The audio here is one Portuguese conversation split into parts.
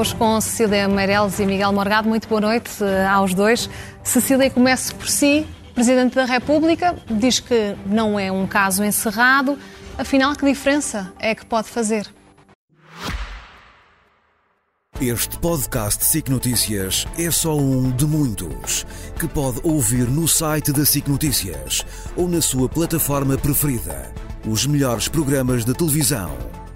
Hoje com Cecília Meireles e Miguel Morgado. Muito boa noite eh, aos dois. Cecília, comece por si. Presidente da República diz que não é um caso encerrado. Afinal, que diferença é que pode fazer? Este podcast SIC Notícias é só um de muitos que pode ouvir no site da SIC Notícias ou na sua plataforma preferida. Os melhores programas de televisão,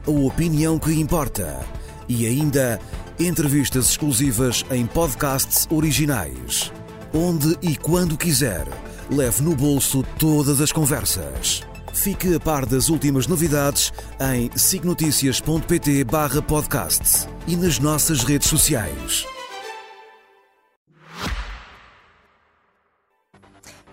a opinião que importa e ainda entrevistas exclusivas em podcasts originais. Onde e quando quiser, leve no bolso todas as conversas. Fique a par das últimas novidades em signoticias.pt barra podcasts e nas nossas redes sociais.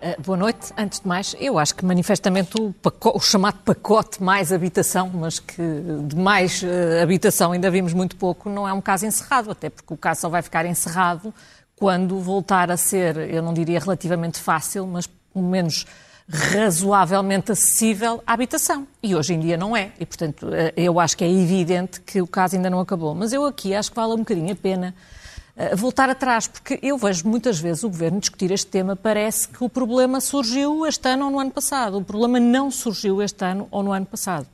Uh, boa noite. Antes de mais, eu acho que manifestamente o, pacote, o chamado pacote mais habitação, mas que de mais uh, habitação ainda vimos muito pouco, não é um caso encerrado, até porque o caso só vai ficar encerrado quando voltar a ser, eu não diria relativamente fácil, mas pelo menos razoavelmente acessível à habitação. E hoje em dia não é. E, portanto, uh, eu acho que é evidente que o caso ainda não acabou. Mas eu aqui acho que vale um bocadinho a pena voltar atrás, porque eu vejo muitas vezes o Governo discutir este tema, parece que o problema surgiu este ano ou no ano passado. O problema não surgiu este ano ou no ano passado.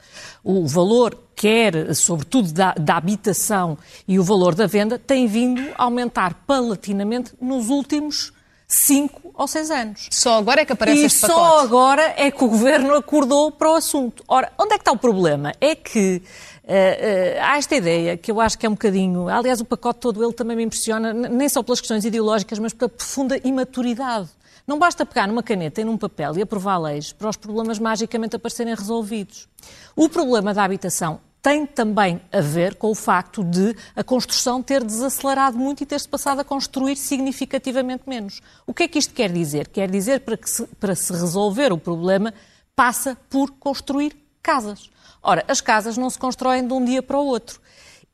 O valor, quer sobretudo da, da habitação e o valor da venda, tem vindo a aumentar paulatinamente nos últimos cinco ou seis anos. Só agora é que aparece e este pacote. E só agora é que o Governo acordou para o assunto. Ora, onde é que está o problema? É que Uh, uh, há esta ideia que eu acho que é um bocadinho. Aliás, o pacote todo ele também me impressiona, nem só pelas questões ideológicas, mas pela profunda imaturidade. Não basta pegar numa caneta e num papel e aprovar leis para os problemas magicamente aparecerem resolvidos. O problema da habitação tem também a ver com o facto de a construção ter desacelerado muito e ter-se passado a construir significativamente menos. O que é que isto quer dizer? Quer dizer para que se, para se resolver o problema passa por construir casas. Ora, as casas não se constroem de um dia para o outro.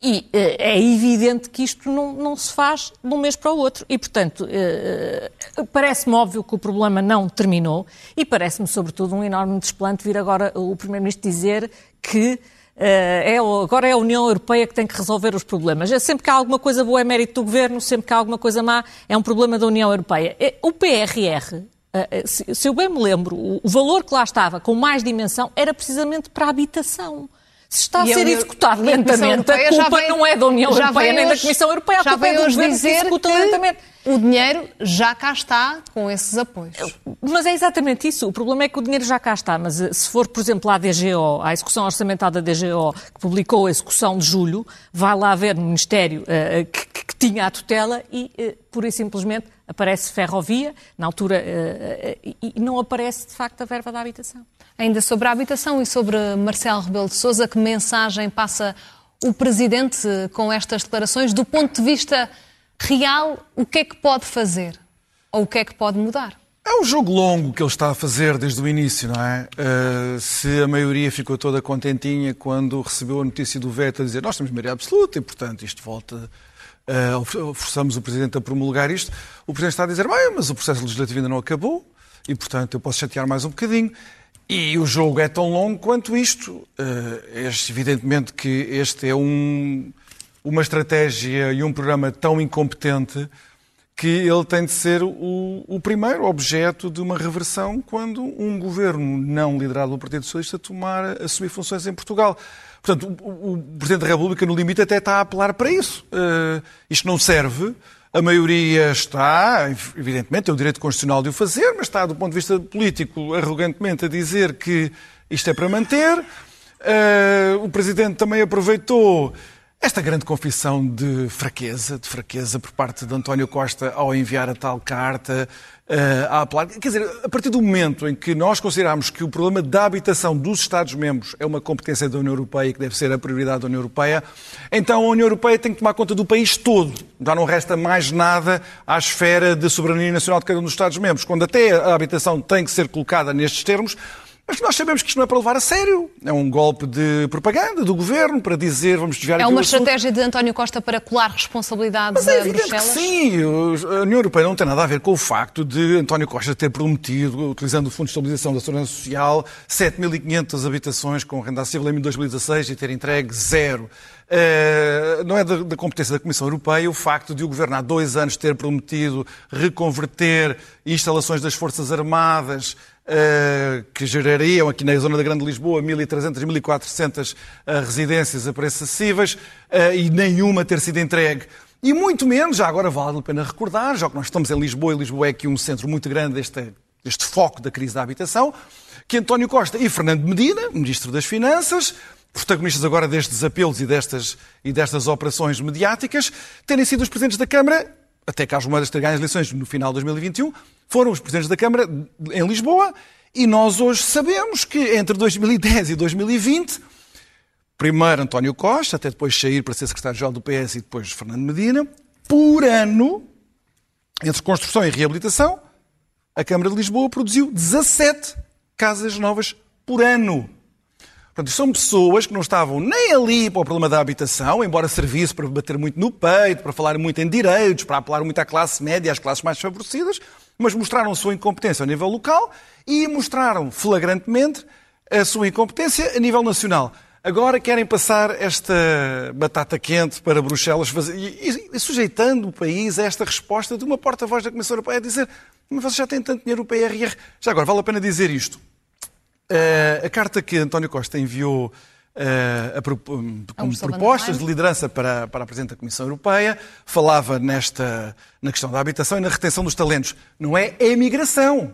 E eh, é evidente que isto não, não, se faz de um mês para o outro. E, portanto, eh, parece-me óbvio que o problema não terminou e parece-me, sobretudo, um enorme desplante vir agora o Primeiro-Ministro dizer que eh, é, agora é a União Europeia que tem que resolver os problemas. É, sempre que há alguma coisa boa é mérito do Governo, sempre que há alguma coisa má é um problema da União Europeia. O PRR, ah, ah, se eu bem me lembro, o valor que lá estava com mais dimensão era precisamente para a habitação. Se está a ser executado lentamente, a, a culpa veio, não é da União Europeia nem hoje, da Comissão Europeia, a culpa é do Governo que executa lentamente. O dinheiro já cá está com esses apoios. Mas é exatamente isso. O problema é que o dinheiro já cá está. Mas eh, se for, por exemplo, à DGO, à execução orçamental da DGO, que publicou a execução de julho, vai lá ver no Ministério uh, que, que, que, tinha a tutela e, uh, pura e simplesmente, aparece ferrovia, na altura, uh, e não aparece, de facto, a verba da habitação. Ainda sobre a habitação e sobre Marcelo Rebelo de Sousa, que mensagem passa o Presidente com estas declarações do ponto de vista real, o que é que pode fazer? Ou o que é que pode mudar? É um jogo longo que ele está a fazer desde o início, não é? Uh, se a maioria ficou toda contentinha quando recebeu a notícia do veto a dizer nós temos maioria absoluta e, portanto, isto volta. Uh, forçamos o Presidente a promulgar isto. O Presidente está a dizer, bem, mas o processo legislativo ainda não acabou e, portanto, eu posso chatear mais um bocadinho. E o jogo é tão longo quanto isto. Uh, é evidentemente que este é um uma estratégia e um programa tão incompetente que ele tem de ser o, o, primeiro objeto de uma reversão quando um governo não liderado pelo Partido Socialista tomar, assumir funções em Portugal. Portanto, o, o Presidente da República, no limite, até está a apelar para isso. Uh, isto não serve. A maioria está, evidentemente, tem o direito constitucional de o fazer, mas está, do ponto de vista político, arrogantemente a dizer que isto é para manter. Uh, o Presidente também aproveitou esta grande confissão de fraqueza, de fraqueza por parte de António Costa ao enviar a tal carta uh, a apelar. Quer dizer, a partir do momento em que nós consideramos que o problema da habitação dos Estados-membros é uma competência da União Europeia e que deve ser a prioridade da União Europeia, então a União Europeia tem que tomar conta do país todo. Já não resta mais nada à esfera de soberania nacional de cada um dos Estados-membros. Quando até a habitação tem que ser colocada nestes termos, mas nós sabemos que isto não é para levar a sério. É um golpe de propaganda do governo para dizer vamos desviar É uma estratégia de António Costa para colar responsabilidades mas é a Bruxelas? Que sim, a União Europeia não tem nada a ver com o facto de António Costa ter prometido, utilizando o Fundo de Estabilização da Segurança Social, 7.500 habitações com renda acessível em 2016 e ter entregue zero. Uh, não é da, da, competência da Comissão Europeia o facto de o Governo há dois anos ter prometido reconverter instalações das Forças Armadas que gerariam aqui na zona da Grande Lisboa 1.300, 1.400 uh, residências a preços acessíveis e nenhuma ter sido entregue. E muito menos, já agora vale a pena recordar, já que nós estamos em Lisboa e Lisboa é aqui um centro muito grande deste, deste foco da crise da habitação, que António Costa e Fernando Medina, Ministro das Finanças, protagonistas agora destes apelos e destas, e destas operações mediáticas, terem sido os presidentes da Câmara, até Carlos Moedas ter ganho as eleições no final de 2021, foram os presidentes da Câmara em Lisboa, e nós hoje sabemos que entre 2010 e 2020, primeiro António Costa, até depois sair para ser secretário-geral do PS e depois Fernando Medina, por ano, entre construção e reabilitação, a Câmara de Lisboa produziu 17 casas novas por ano. Portanto, são pessoas que não estavam nem ali para o problema da habitação, embora servisse para bater muito no peito, para falar muito em direitos, para apelar muito à classe média, às classes mais favorecidas, mas mostraram a sua incompetência a nível local e mostraram flagrantemente a sua incompetência a nível nacional. Agora querem passar esta batata quente para Bruxelas fazer, e, e, sujeitando o país a esta resposta de uma porta-voz da Comissão Europeia a dizer mas vocês já têm tanto dinheiro no PRR. Já agora, vale a pena dizer isto. Uh, a carta que António Costa enviou uh, pro, como propostas de liderança para, para a Presidente da Comissão Europeia falava nesta, na questão da habitação e na retenção dos talentos. Não é a imigração.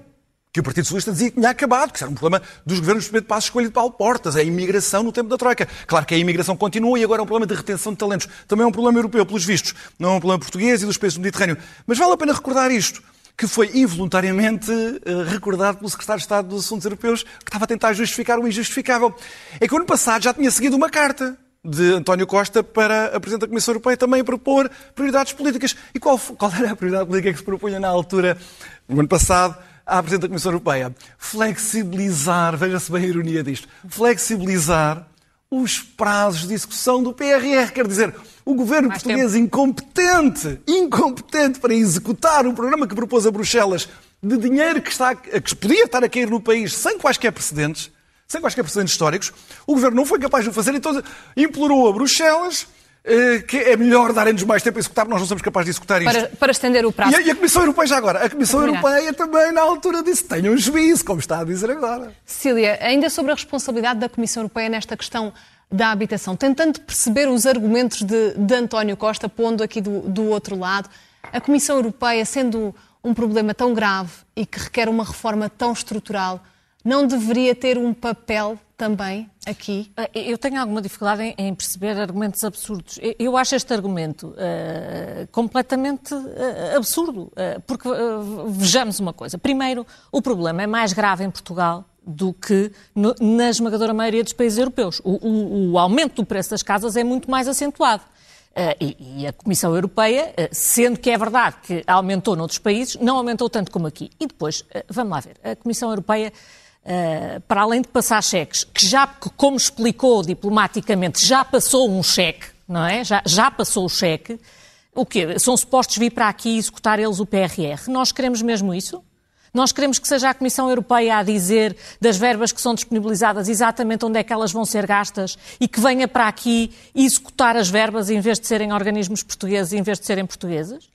Que o Partido Socialista dizia que tinha acabado, que isso era um problema dos governos de Pedro Passos Coelho de Paulo Portas, a imigração no tempo da Troika. Claro que a imigração continua e agora é um problema de retenção de talentos. Também é um problema europeu, pelos vistos. Não é um problema português e dos países do Mediterrâneo. Mas vale a pena recordar isto que foi involuntariamente uh, recordado pelo secretário de Estado dos Assuntos Europeus, que estava a tentar justificar o injustificável. É que o ano passado já tinha seguido uma carta de António Costa para a Presidente da Comissão Europeia também propor prioridades políticas. E qual, qual era a prioridade política que se propunha na altura, no ano passado, à Presidente da Comissão Europeia? Flexibilizar, veja-se bem a ironia disto, flexibilizar os prazos de execução do PRR. Quer dizer, o governo Mais português tempo. incompetente, incompetente para executar o programa que propôs a Bruxelas de dinheiro que, está, que podia estar a cair no país sem quaisquer precedentes, sem quaisquer precedentes históricos, o governo não foi capaz de o fazer, então implorou a Bruxelas que é melhor darem-nos mais tempo a executar, porque nós não somos capazes de executar isto. Para, para estender o prazo. E a, e a, Comissão Europeia, já agora, a Comissão Europeia também, na altura, disse tenham um juízo, como está a dizer agora. Cecília, ainda sobre a responsabilidade da Comissão Europeia nesta questão da habitação, tentando perceber os argumentos de, de António Costa, pondo aqui do, do outro lado, a Comissão Europeia, sendo um problema tão grave e que requer uma reforma tão estrutural, não deveria ter um papel também aqui? Ah, eu tenho alguma dificuldade em, perceber argumentos absurdos. Eu acho este argumento uh, completamente uh, absurdo, uh, porque vejamos uma coisa. Primeiro, o problema é mais grave em Portugal do que no, na esmagadora maioria dos países europeus. O, o, o, aumento do preço das casas é muito mais acentuado. Uh, e, e, a Comissão Europeia, uh, sendo que é verdade que aumentou noutros países, não aumentou tanto como aqui. E depois, uh, vamos lá ver, a Comissão Europeia Uh, para além de passar cheques, que já, como explicou diplomaticamente, já passou um cheque, não é? Já, já passou o cheque. O quê? São supostos vir para aqui executar eles o PRR. Nós queremos mesmo isso? Nós queremos que seja a Comissão Europeia a dizer das verbas que são disponibilizadas exatamente onde é que elas vão ser gastas e que venha para aqui executar as verbas em vez de serem organismos portugueses, em vez de serem portugueses?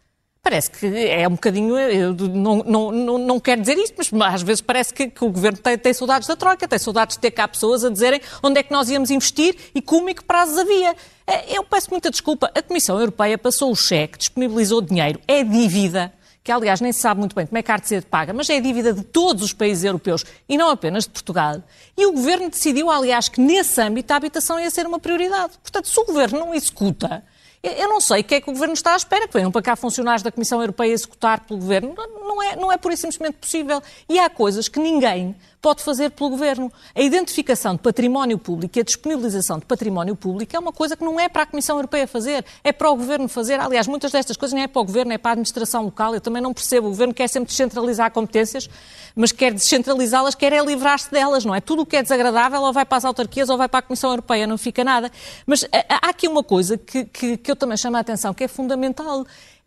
Parece que é um bocadinho. Eu não, não, não, não quero dizer isto, mas às vezes parece que, que o governo tem, tem, saudades da Troika, tem saudades de ter cá pessoas a dizerem onde é que nós íamos investir e como e que prazos havia. É, eu peço muita desculpa. A Comissão Europeia passou o cheque, disponibilizou dinheiro, é dívida que aliás nem se sabe muito bem como é que a de ser paga, mas é dívida de todos os países europeus e não apenas de Portugal. E o Governo decidiu, aliás, que nesse âmbito a habitação ia ser uma prioridade. Portanto, se o Governo não executa Eu não sei o que é que o Governo está à espera, que venham para cá funcionários da Comissão Europeia executar pelo Governo. Não é, não é por isso simplesmente possível. E há coisas que ninguém pode fazer pelo Governo. A identificação de património público e a disponibilização de património público é uma coisa que não é para a Comissão Europeia fazer, é para o Governo fazer. Aliás, muitas destas coisas não é para o Governo, é para a administração local. Eu também não percebo. O Governo quer sempre descentralizar competências, mas quer descentralizá-las, quer é livrar-se delas, não é? Tudo o que é desagradável ou vai para as autarquias ou vai para a Comissão Europeia, não fica nada. Mas eh, há aqui uma coisa que, que, que eu também chamo a atenção, que é fundamental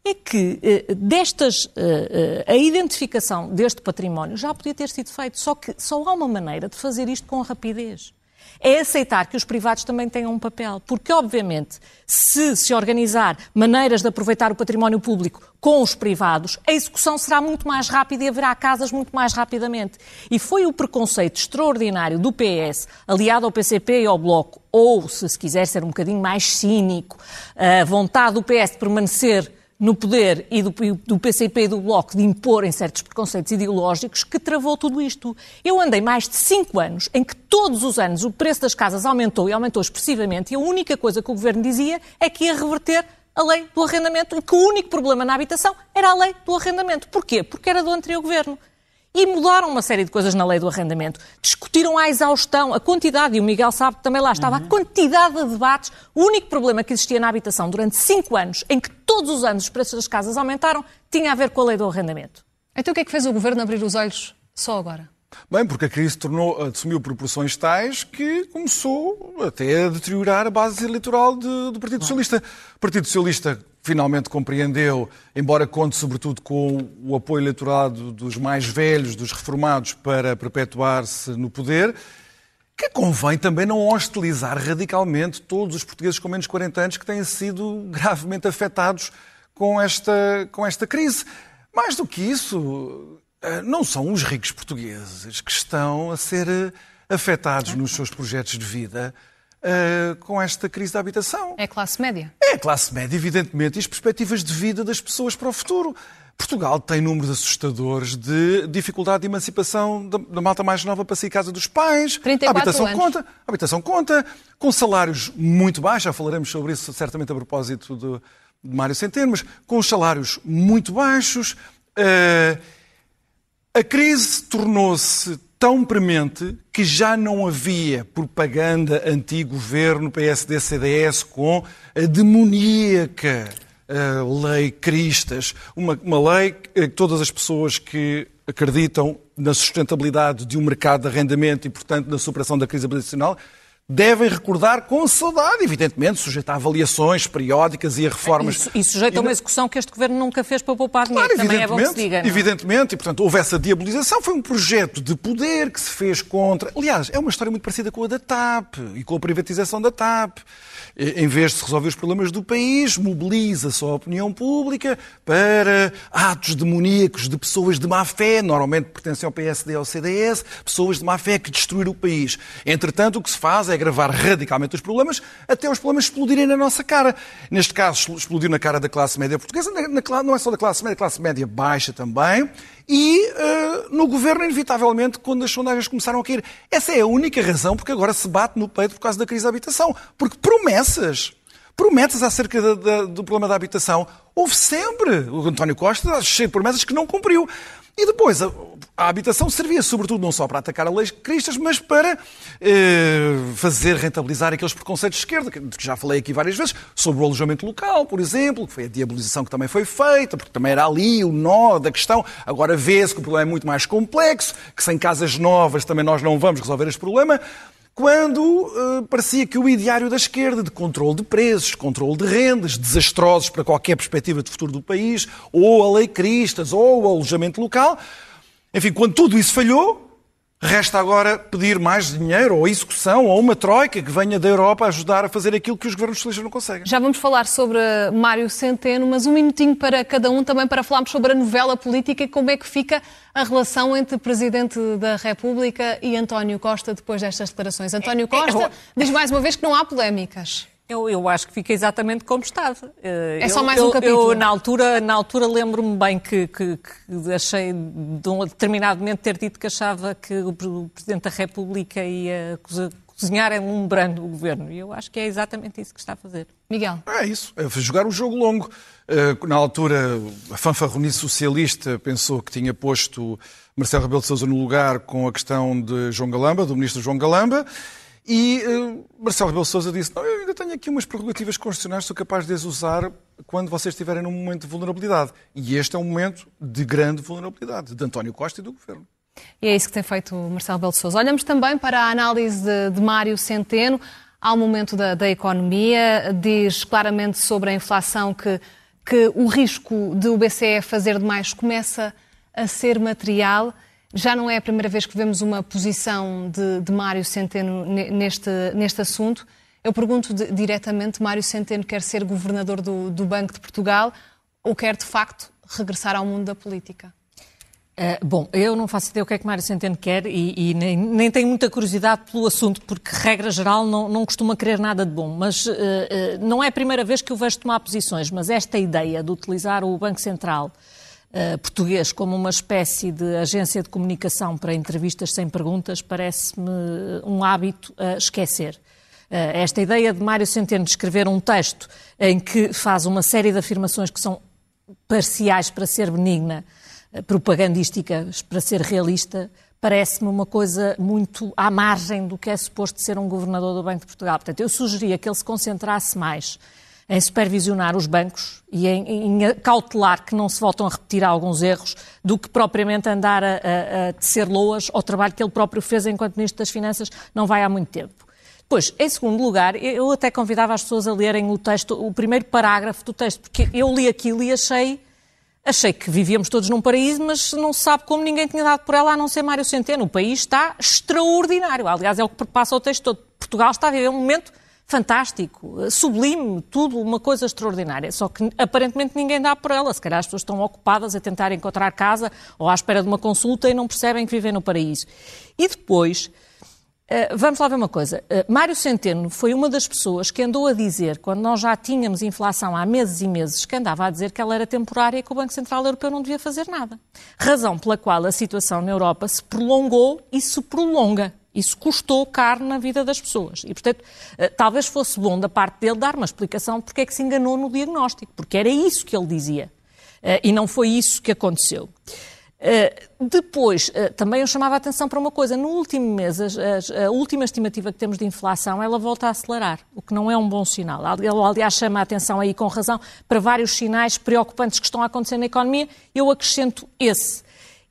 é que eh, destas, eh, a identificação deste património já podia ter sido feito, só que só há uma maneira de fazer isto com rapidez. É aceitar que os privados também tenham um papel, porque obviamente se se organizar maneiras de aproveitar o património público com os privados, a execução será muito mais rápida e haverá casas muito mais rapidamente. E foi o preconceito extraordinário do PS, aliado ao PCP e ao Bloco, ou, se se quiser ser um bocadinho mais cínico, a vontade do PS de permanecer no poder e do, do PCP e do Bloco de imporem certos preconceitos ideológicos que travou tudo isto. Eu andei mais de cinco anos em que todos os anos o preço das casas aumentou e aumentou expressivamente e a única coisa que o Governo dizia é que ia reverter a lei do arrendamento e que o único problema na habitação era a lei do arrendamento. Porquê? Porque era do anterior Governo e mudaram uma série de coisas na lei do arrendamento. Discutiram à exaustão a quantidade, e o Miguel sabe que também lá estava, uhum. a quantidade de debates. O único problema que existia na habitação durante cinco anos, em que todos os anos os preços das casas aumentaram, tinha a ver com a lei do arrendamento. Então o que é que fez o Governo abrir os olhos só agora? Bem, porque a crise tornou, assumiu proporções tais que começou até a deteriorar a base eleitoral de, do Partido Socialista. O Partido Socialista finalmente compreendeu, embora conte sobretudo com o apoio eleitoral dos mais velhos, dos reformados, para perpetuar-se no poder, que convém também não hostilizar radicalmente todos os portugueses com menos de 40 anos que têm sido gravemente afetados com esta, com esta crise. Mais do que isso, eh, não são os ricos portugueses que estão a ser eh, afetados nos seus projetos de vida uh, com esta crise da habitação. É a classe média? É a classe média, evidentemente, e as perspectivas de vida das pessoas para o futuro. Portugal tem números assustadores de dificuldade de emancipação da, da malta mais nova para sair casa dos pais. 34 a habitação anos. conta, a habitação conta, com salários muito baixos, já falaremos sobre isso certamente a propósito de, de Mário Centeno, mas com os salários muito baixos. Uh, a crise tornou-se tão premente que já não havia propaganda anti-governo PSD-CDS com a demoníaca uh, lei Cristas, uma, uma lei que todas as pessoas que acreditam na sustentabilidade de um mercado de arrendamento e, portanto, na superação da crise habitacional, devem recordar com saudade, evidentemente, sujeito a avaliações periódicas e a reformas. E, e sujeito a uma execução que este Governo nunca fez para poupar dinheiro, claro, também é bom que se diga. Não? É? Evidentemente, e portanto houve essa diabolização, foi um projeto de poder que se fez contra... Aliás, é uma história muito parecida com a da TAP e com a privatização da TAP em vez de se resolver os problemas do país, mobiliza-se a opinião pública para atos demoníacos de pessoas de má fé, normalmente pertencem ao PSD ou ao CDS, pessoas de má fé que destruíram o país. Entretanto, o que se faz é agravar radicalmente os problemas até os problemas explodirem na nossa cara. Neste caso, explodiu na cara da classe média portuguesa, não é só da classe média, classe média baixa também, e uh, no governo, inevitavelmente, quando as sondagens começaram a cair. Essa é a única razão porque agora se bate no peito por causa da crise da habitação. Porque promessas, promessas acerca da, da, do problema da habitação, houve sempre. O António Costa cheio de promessas que não cumpriu. E depois, a, a, habitação servia sobretudo não só para atacar a lei cristas, mas para eh, fazer rentabilizar aqueles preconceitos de esquerda, que, que já falei aqui várias vezes, sobre o alojamento local, por exemplo, que foi a diabolização que também foi feita, porque também era ali o nó da questão. Agora vê-se que o problema é muito mais complexo, que sem casas novas também nós não vamos resolver este problema quando uh, parecia que o ideário da esquerda de controle de preços, controle de rendas, desastrosos para qualquer perspectiva de futuro do país, ou a lei Cristas, ou o alojamento local, enfim, quando tudo isso falhou, Resta agora pedir mais dinheiro, ou execução, ou uma troika que venha da Europa a ajudar a fazer aquilo que os governos socialistas não conseguem. Já vamos falar sobre Mário Centeno, mas um minutinho para cada um também para falarmos sobre a novela política e como é que fica a relação entre Presidente da República e António Costa depois destas declarações. António é, é, Costa diz mais uma vez que não há polémicas. Eu, eu acho que fica exatamente como estava. É eu, só mais um capítulo. Eu, na altura, na altura lembro-me bem que, que, que, achei, de um determinado momento, ter dito que achava que o Presidente da República ia cozinhar enlumbrando o governo. E eu acho que é exatamente isso que está a fazer. Miguel. É isso, é jogar o jogo longo. Na altura, a fanfarronice socialista pensou que tinha posto Marcelo Rebelo de Sousa no lugar com a questão de João Galamba, do ministro João Galamba, e uh, Marcelo Rebelo Sousa disse, não, eu ainda tenho aqui umas prerrogativas constitucionais, sou capaz de as usar quando vocês estiverem num momento de vulnerabilidade. E este é um momento de grande vulnerabilidade, de António Costa e do Governo. E é isso que tem feito Marcelo Rebelo Sousa. Olhamos também para a análise de, de Mário Centeno, ao momento da, da economia, diz claramente sobre a inflação que, que o risco de o BCE fazer demais começa a ser material. Já não é a primeira vez que vemos uma posição de, de Mário Centeno neste, neste assunto. Eu pergunto de, diretamente: Mário Centeno quer ser governador do, do Banco de Portugal ou quer, de facto, regressar ao mundo da política? Uh, bom, eu não faço ideia o que é que Mário Centeno quer e, e nem, nem, tenho muita curiosidade pelo assunto, porque, regra geral, não, não costuma querer nada de bom. Mas uh, uh, não é a primeira vez que o vejo tomar posições, mas esta ideia de utilizar o Banco Central uh, português como uma espécie de agência de comunicação para entrevistas sem perguntas parece-me um hábito a esquecer. Uh, esta ideia de Mário Centeno de escrever um texto em que faz uma série de afirmações que são parciais para ser benigna, uh, propagandísticas para ser realista, parece-me uma coisa muito à margem do que é suposto ser um governador do Banco de Portugal. Portanto, eu sugeria que ele se concentrasse mais em supervisionar os bancos e em, em, cautelar que não se voltam a repetir alguns erros do que propriamente andar a, a, a tecer loas ao trabalho que ele próprio fez enquanto Ministro das Finanças não vai há muito tempo. Pois, em segundo lugar, eu até convidava as pessoas a lerem o texto, o primeiro parágrafo do texto, porque eu li aquilo e achei, achei que vivíamos todos num paraíso, mas não se sabe como ninguém tinha dado por ela a não ser Mário Centeno. O país está extraordinário. Aliás, é o que passa o texto todo. Portugal está a viver um momento fantástico, sublime, tudo uma coisa extraordinária. Só que aparentemente ninguém dá por ela. Se calhar as pessoas estão ocupadas a tentar encontrar casa ou à espera de uma consulta e não percebem que vivem no paraíso. E depois. Uh, vamos lá ver uma coisa. Uh, Mário Centeno foi uma das pessoas que andou a dizer, quando nós já tínhamos inflação há meses e meses, que andava a dizer que ela era temporária e que o Banco Central Europeu não devia fazer nada. Razão pela qual a situação na Europa se prolongou e se prolonga. Isso custou caro na vida das pessoas. E, portanto, eh, talvez fosse bom da parte dele dar uma explicação porque é que se enganou no diagnóstico, porque era isso que ele dizia. Eh, e não foi isso que aconteceu. Uh, depois, também eu chamava a atenção para uma coisa. No último mês, a, a, última estimativa que temos de inflação, ela volta a acelerar, o que não é um bom sinal. Ele, aliás, chama a atenção aí com razão para vários sinais preocupantes que estão a acontecer na economia. Eu acrescento esse.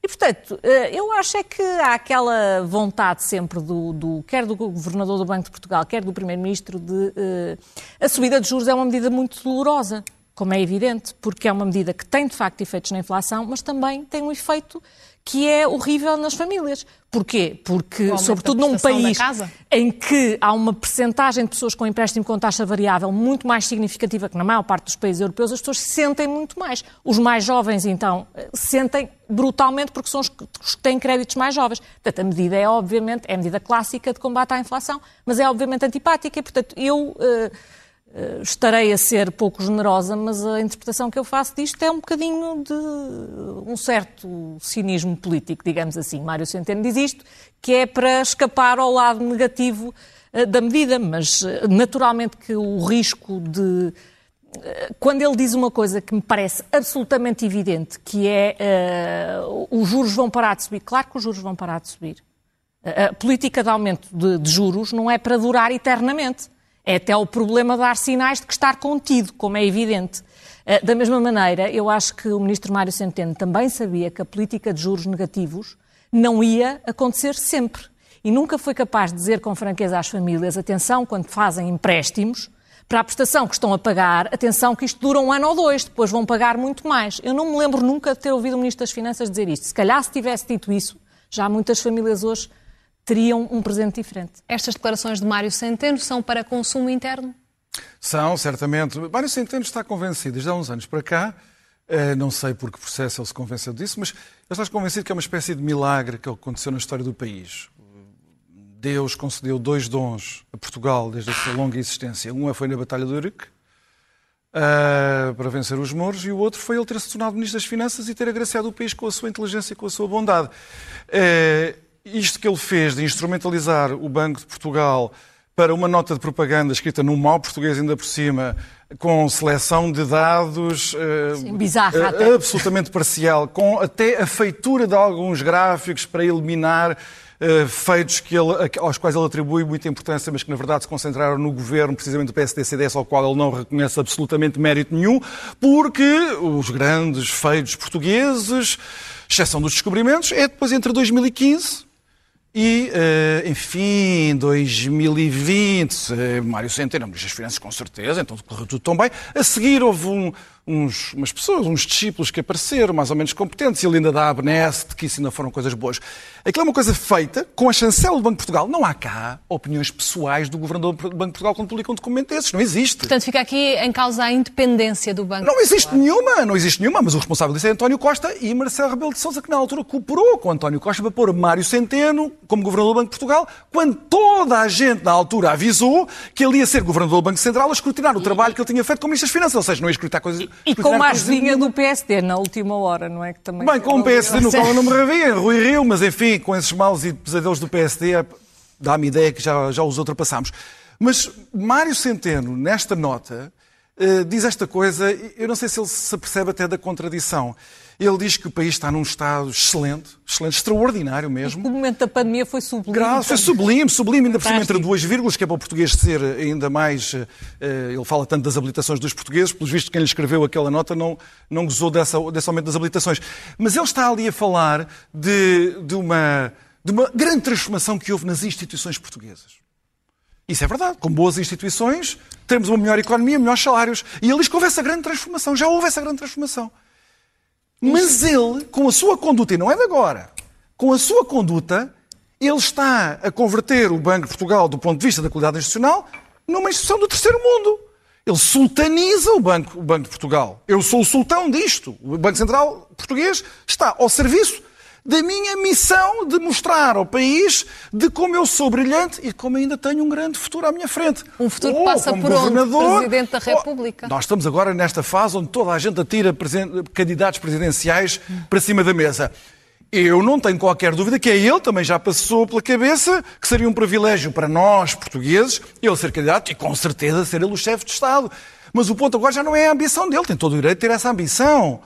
E, portanto, eh, eu acho é que há aquela vontade sempre do, do quer do Governador do Banco de Portugal, quer do Primeiro-Ministro, de... Uh, a subida de juros é uma medida muito dolorosa, como é evidente, porque é uma medida que tem, de facto, efeitos na inflação, mas também tem um efeito que é horrível nas famílias. Porquê? Porque, sobretudo num país em que há uma percentagem de pessoas com empréstimo com taxa variável muito mais significativa que na maior parte dos países europeus, as pessoas sentem muito mais. Os mais jovens, então, sentem brutalmente porque são os que têm créditos mais jovens. Portanto, a medida é, obviamente, é a medida clássica de combate à inflação, mas é, obviamente, antipática e, portanto, eu... Uh, eh, estarei a ser pouco generosa, mas a interpretação que eu faço disto é um bocadinho de um certo cinismo político, digamos assim. Mário Centeno diz isto, que é para escapar ao lado negativo eh, da medida, mas eh, naturalmente que o risco de. Quando ele diz uma coisa que me parece absolutamente evidente, que é uh, os juros vão parar de subir, claro que os juros vão parar de subir. A política de aumento de, de juros não é para durar eternamente. É até o problema dar sinais de que estar contido, como é evidente. Eh, da mesma maneira, eu acho que o ministro Mário Centeno também sabia que a política de juros negativos não ia acontecer sempre. E nunca foi capaz de dizer com franqueza às famílias: atenção, quando fazem empréstimos, para a prestação que estão a pagar, atenção que isto dura um ano ou dois, depois vão pagar muito mais. Eu não me lembro nunca de ter ouvido o Ministro das Finanças dizer isto. Se calhar, se tivesse dito isso, já muitas famílias hoje teriam um presente diferente. Estas declarações de Mário Centeno são para consumo interno? São, certamente. Mário Centeno está convencido, desde há uns anos para cá, eh, não sei por que processo ele se convenceu disso, mas ele está convencido que é uma espécie de milagre que aconteceu na história do país. Deus concedeu dois dons a Portugal desde a sua longa existência. Um foi na Batalha do Urique, uh, para vencer os mouros, e o outro foi ele ter se tornado Ministro das Finanças e ter agraciado o país com a sua inteligência e com a sua bondade. Isto que ele fez de instrumentalizar o Banco de Portugal para uma nota de propaganda escrita num mau português ainda por cima, com seleção de dados Sim, uh, bizarra, uh, absolutamente parcial, com até a feitura de alguns gráficos para eliminar uh, feitos que ele, aos quais ele atribui muita importância, mas que na verdade se concentraram no governo, precisamente do PSD-CDS, ao qual ele não reconhece absolutamente mérito nenhum, porque os grandes feitos portugueses, exceção dos descobrimentos, é depois entre 2015 e, uh, enfim, 2020, uh, Mário Centeno, das Finanças, com certeza, então correu tudo tão bem. A seguir houve um, uns, umas pessoas, uns discípulos que apareceram, mais ou menos competentes, e ele ainda dá a benesse que isso ainda foram coisas boas. Aquilo é uma coisa feita com a chancela do Banco de Portugal. Não há cá opiniões pessoais do governador do Banco de Portugal quando publica um documento desses. Não existe. Portanto, fica aqui em causa a independência do Banco Não existe nenhuma, não existe nenhuma, mas o responsável disso é António Costa e Marcelo Rebelo de Sousa, que na altura cooperou com António Costa para pôr Mário Centeno como governador do Banco de Portugal, quando toda a gente na altura avisou que ele ia ser governador do Banco Central a escrutinar o trabalho que ele tinha feito como Ministro das Finanças, ou seja, não ia escrutinar coisas... E com a ajudinha do PSD na última hora, não é? Que também Bem, com o PSD no qual eu não me ravia, Rui Rio, mas enfim, com esses maus e pesadelos do PSD, dá-me ideia que já, já os ultrapassámos. Mas Mário Centeno, nesta nota, uh, diz esta coisa, eu não sei se ele se apercebe até da contradição. Ele diz que o país está num estado excelente, excelente, extraordinário mesmo. E o momento da pandemia foi sublime. Grave, foi sublime, sublime, ainda por cima entre duas vírgulas, que é para o português ser ainda mais. Uh, ele fala tanto das habilitações dos portugueses, pelos vistos, quem lhe escreveu aquela nota não, não gozou dessa, desse aumento das habilitações. Mas ele está ali a falar de, de uma de uma grande transformação que houve nas instituições portuguesas. Isso é verdade. Com boas instituições, temos uma melhor economia, melhores salários. E ele diz que houve essa grande transformação. Já houve essa grande transformação. Mas ele, com a sua conduta, e não é de agora, com a sua conduta, ele está a converter o Banco de Portugal, do ponto de vista da qualidade institucional, numa instituição do terceiro mundo. Ele sultaniza o Banco, o Banco de Portugal. Eu sou o sultão disto. O Banco Central Português está ao serviço da minha missão de mostrar ao país de como eu sou brilhante e como ainda tenho um grande futuro à minha frente. Um futuro que passa por onde? Presidente da República. nós estamos agora nesta fase onde toda a gente atira candidatos presidenciais para cima da mesa. Eu não tenho qualquer dúvida que a ele também já passou pela cabeça que seria um privilégio para nós, portugueses, ele ser candidato e com certeza ser ele o chefe de Estado. Mas o ponto agora já não é a ambição dele, tem todo o direito de ter essa ambição.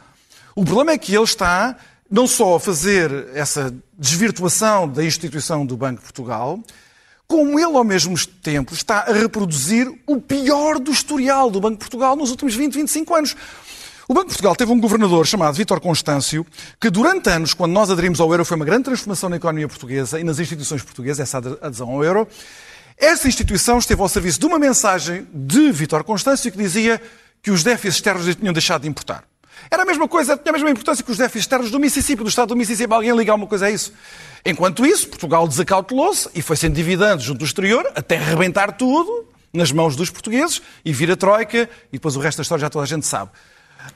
O problema é que ele está não só a fazer essa desvirtuação da instituição do Banco de Portugal, como ele, ao mesmo tempo, está a reproduzir o pior do historial do Banco de Portugal nos últimos 20, 25 anos. O Banco de Portugal teve um governador chamado Vítor Constâncio, que durante anos, quando nós aderimos ao euro, foi uma grande transformação na economia portuguesa e nas instituições portuguesas, essa adesão ao euro. Essa instituição esteve ao serviço de uma mensagem de Vítor Constâncio que dizia que os déficits externos tinham deixado de importar. Era a mesma coisa, tinha a mesma importância que os déficits externos do Mississippi, do estado do Mississippi. Alguém liga alguma coisa a isso? Enquanto isso, Portugal desacautelou-se e foi sendo endividando junto do exterior até arrebentar tudo nas mãos dos portugueses e vir a Troika e depois o resto da história já toda a gente sabe.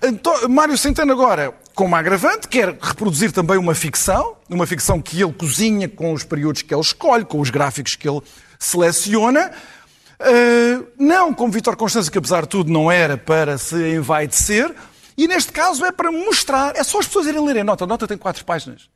Então, Mário Centeno agora, com uma agravante, quer reproduzir também uma ficção, uma ficção que ele cozinha com os períodos que ele escolhe, com os gráficos que ele seleciona, uh, não como Vítor Constância, que apesar de tudo não era para se envaidecer, e neste caso é para mostrar, é só as pessoas irem lerem a nota. A nota tem quatro páginas.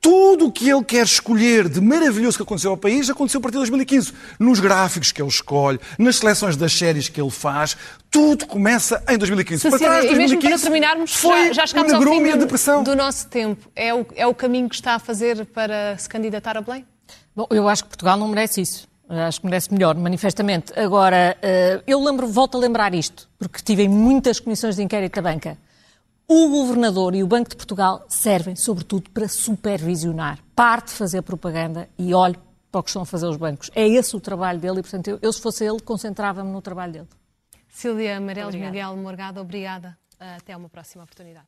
Tudo o que ele quer escolher de maravilhoso que aconteceu ao país aconteceu a partir de 2015. Nos gráficos que ele escolhe, nas seleções das séries que ele faz, tudo começa em 2015. Cecília, para trás, 2015, e mesmo para terminarmos, foi já, já ao fim depressão. do nosso tempo. É o, é o caminho que está a fazer para se candidatar a Belém? Bom, eu acho que Portugal não merece isso. Acho que merece melhor, manifestamente. Agora, eh, eu lembro, volto a lembrar isto, porque tive em muitas comissões de inquérito da banca. O Governador e o Banco de Portugal servem, sobretudo, para supervisionar. Parte de fazer propaganda e olhe para o que estão a fazer os bancos. É esse o trabalho dele e, portanto, eu, eu se fosse ele, concentrava-me no trabalho dele. Sílvia Amarelos Miguel Morgado, obrigada. Até uma próxima oportunidade.